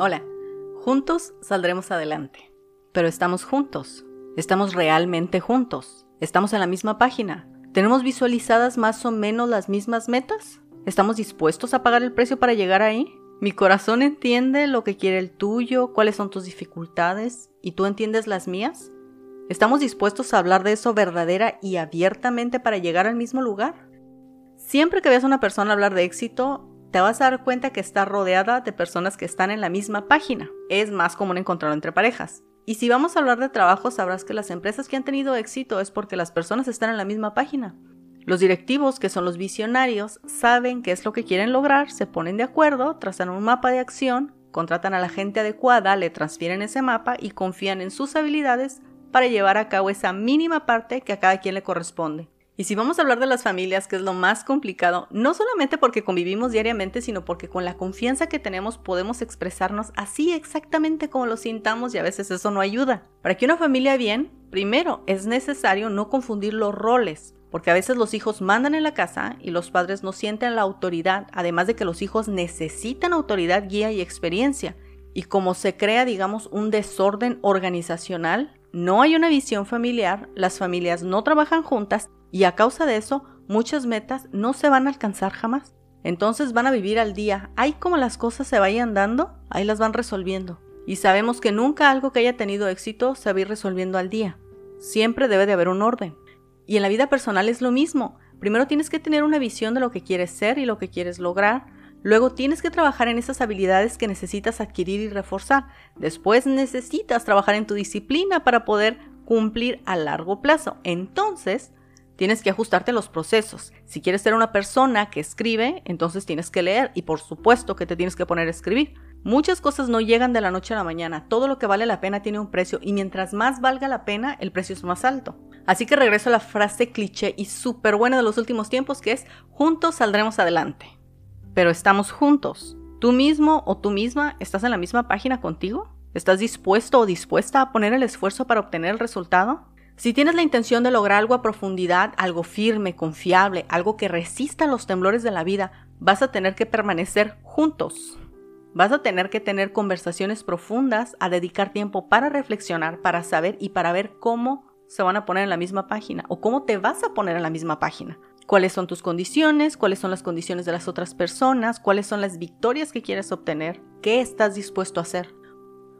Hola, juntos saldremos adelante. Pero estamos juntos, estamos realmente juntos, estamos en la misma página, tenemos visualizadas más o menos las mismas metas, estamos dispuestos a pagar el precio para llegar ahí. Mi corazón entiende lo que quiere el tuyo, cuáles son tus dificultades, y tú entiendes las mías. ¿Estamos dispuestos a hablar de eso verdadera y abiertamente para llegar al mismo lugar? Siempre que veas a una persona hablar de éxito, te vas a dar cuenta que está rodeada de personas que están en la misma página. Es más común encontrarlo entre parejas. Y si vamos a hablar de trabajo, sabrás que las empresas que han tenido éxito es porque las personas están en la misma página. Los directivos, que son los visionarios, saben qué es lo que quieren lograr, se ponen de acuerdo, trazan un mapa de acción, contratan a la gente adecuada, le transfieren ese mapa y confían en sus habilidades para llevar a cabo esa mínima parte que a cada quien le corresponde. Y si vamos a hablar de las familias, que es lo más complicado, no solamente porque convivimos diariamente, sino porque con la confianza que tenemos podemos expresarnos así exactamente como lo sintamos y a veces eso no ayuda. Para que una familia bien, primero es necesario no confundir los roles, porque a veces los hijos mandan en la casa y los padres no sienten la autoridad, además de que los hijos necesitan autoridad, guía y experiencia. Y como se crea, digamos, un desorden organizacional, no hay una visión familiar, las familias no trabajan juntas y a causa de eso, muchas metas no se van a alcanzar jamás. Entonces van a vivir al día. Ahí como las cosas se vayan dando, ahí las van resolviendo. Y sabemos que nunca algo que haya tenido éxito se va a ir resolviendo al día. Siempre debe de haber un orden. Y en la vida personal es lo mismo. Primero tienes que tener una visión de lo que quieres ser y lo que quieres lograr. Luego tienes que trabajar en esas habilidades que necesitas adquirir y reforzar. Después necesitas trabajar en tu disciplina para poder cumplir a largo plazo. Entonces, Tienes que ajustarte a los procesos. Si quieres ser una persona que escribe, entonces tienes que leer y por supuesto que te tienes que poner a escribir. Muchas cosas no llegan de la noche a la mañana. Todo lo que vale la pena tiene un precio y mientras más valga la pena, el precio es más alto. Así que regreso a la frase cliché y súper buena de los últimos tiempos que es juntos saldremos adelante. Pero estamos juntos. ¿Tú mismo o tú misma estás en la misma página contigo? ¿Estás dispuesto o dispuesta a poner el esfuerzo para obtener el resultado? Si tienes la intención de lograr algo a profundidad, algo firme, confiable, algo que resista los temblores de la vida, vas a tener que permanecer juntos. Vas a tener que tener conversaciones profundas, a dedicar tiempo para reflexionar, para saber y para ver cómo se van a poner en la misma página o cómo te vas a poner en la misma página. ¿Cuáles son tus condiciones? ¿Cuáles son las condiciones de las otras personas? ¿Cuáles son las victorias que quieres obtener? ¿Qué estás dispuesto a hacer?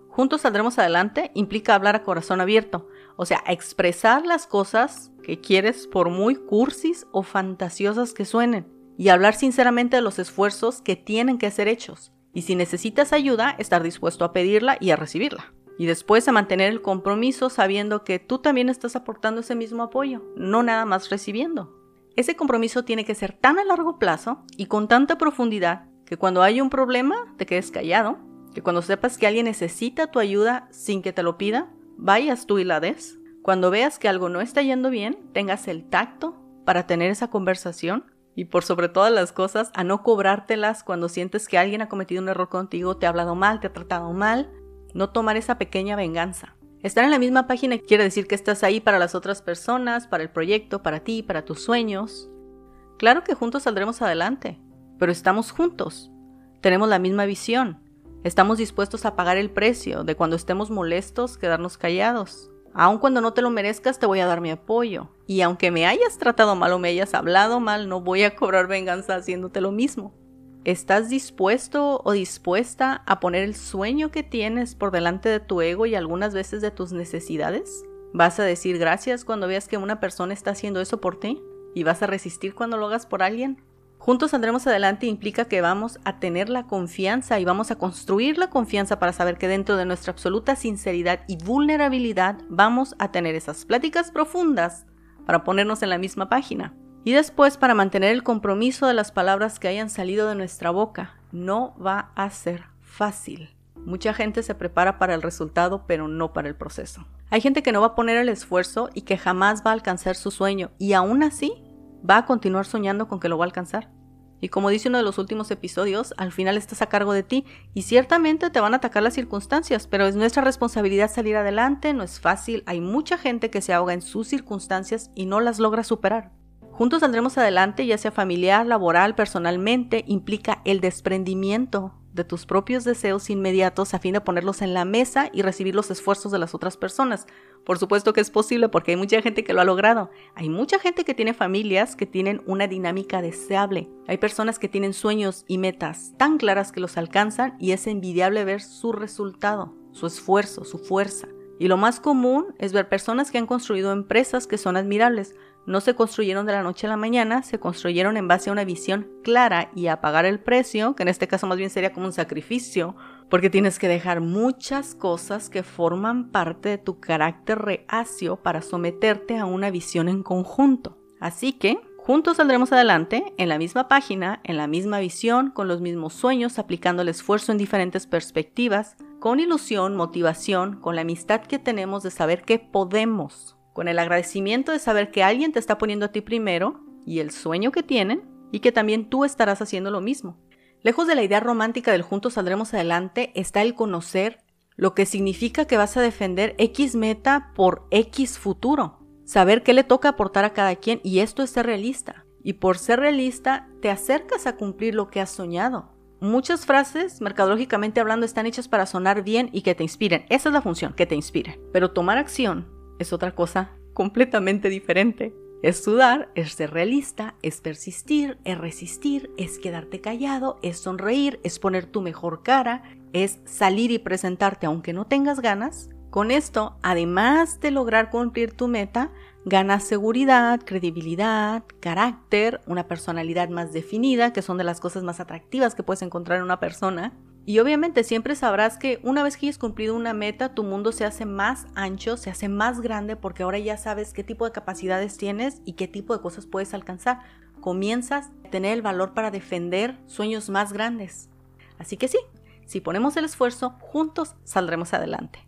Juntos saldremos adelante implica hablar a corazón abierto, o sea, expresar las cosas que quieres por muy cursis o fantasiosas que suenen, y hablar sinceramente de los esfuerzos que tienen que ser hechos. Y si necesitas ayuda, estar dispuesto a pedirla y a recibirla. Y después a mantener el compromiso sabiendo que tú también estás aportando ese mismo apoyo, no nada más recibiendo. Ese compromiso tiene que ser tan a largo plazo y con tanta profundidad que cuando hay un problema te quedes callado que cuando sepas que alguien necesita tu ayuda sin que te lo pida, vayas tú y la des. Cuando veas que algo no está yendo bien, tengas el tacto para tener esa conversación y por sobre todas las cosas a no cobrártelas cuando sientes que alguien ha cometido un error contigo, te ha hablado mal, te ha tratado mal, no tomar esa pequeña venganza. Estar en la misma página quiere decir que estás ahí para las otras personas, para el proyecto, para ti, para tus sueños. Claro que juntos saldremos adelante, pero estamos juntos. Tenemos la misma visión, Estamos dispuestos a pagar el precio de cuando estemos molestos, quedarnos callados. Aun cuando no te lo merezcas, te voy a dar mi apoyo. Y aunque me hayas tratado mal o me hayas hablado mal, no voy a cobrar venganza haciéndote lo mismo. ¿Estás dispuesto o dispuesta a poner el sueño que tienes por delante de tu ego y algunas veces de tus necesidades? ¿Vas a decir gracias cuando veas que una persona está haciendo eso por ti? ¿Y vas a resistir cuando lo hagas por alguien? Juntos saldremos adelante implica que vamos a tener la confianza y vamos a construir la confianza para saber que dentro de nuestra absoluta sinceridad y vulnerabilidad vamos a tener esas pláticas profundas para ponernos en la misma página. Y después para mantener el compromiso de las palabras que hayan salido de nuestra boca. No va a ser fácil. Mucha gente se prepara para el resultado, pero no para el proceso. Hay gente que no va a poner el esfuerzo y que jamás va a alcanzar su sueño, y aún así va a continuar soñando con que lo va a alcanzar. Y como dice uno de los últimos episodios, al final estás a cargo de ti y ciertamente te van a atacar las circunstancias, pero es nuestra responsabilidad salir adelante, no es fácil, hay mucha gente que se ahoga en sus circunstancias y no las logra superar. Juntos saldremos adelante, ya sea familiar, laboral, personalmente, implica el desprendimiento de tus propios deseos inmediatos a fin de ponerlos en la mesa y recibir los esfuerzos de las otras personas. Por supuesto que es posible porque hay mucha gente que lo ha logrado. Hay mucha gente que tiene familias que tienen una dinámica deseable. Hay personas que tienen sueños y metas tan claras que los alcanzan y es envidiable ver su resultado, su esfuerzo, su fuerza. Y lo más común es ver personas que han construido empresas que son admirables. No se construyeron de la noche a la mañana, se construyeron en base a una visión clara y a pagar el precio, que en este caso más bien sería como un sacrificio, porque tienes que dejar muchas cosas que forman parte de tu carácter reacio para someterte a una visión en conjunto. Así que Juntos saldremos adelante en la misma página, en la misma visión, con los mismos sueños, aplicando el esfuerzo en diferentes perspectivas, con ilusión, motivación, con la amistad que tenemos de saber que podemos, con el agradecimiento de saber que alguien te está poniendo a ti primero y el sueño que tienen y que también tú estarás haciendo lo mismo. Lejos de la idea romántica del juntos saldremos adelante está el conocer lo que significa que vas a defender X meta por X futuro saber qué le toca aportar a cada quien y esto es ser realista. Y por ser realista te acercas a cumplir lo que has soñado. Muchas frases, mercadológicamente hablando, están hechas para sonar bien y que te inspiren. Esa es la función, que te inspiren. Pero tomar acción es otra cosa completamente diferente. Es sudar, es ser realista, es persistir, es resistir, es quedarte callado, es sonreír, es poner tu mejor cara, es salir y presentarte aunque no tengas ganas, con esto, además de lograr cumplir tu meta, ganas seguridad, credibilidad, carácter, una personalidad más definida, que son de las cosas más atractivas que puedes encontrar en una persona. Y obviamente siempre sabrás que una vez que hayas cumplido una meta, tu mundo se hace más ancho, se hace más grande porque ahora ya sabes qué tipo de capacidades tienes y qué tipo de cosas puedes alcanzar. Comienzas a tener el valor para defender sueños más grandes. Así que sí, si ponemos el esfuerzo, juntos saldremos adelante.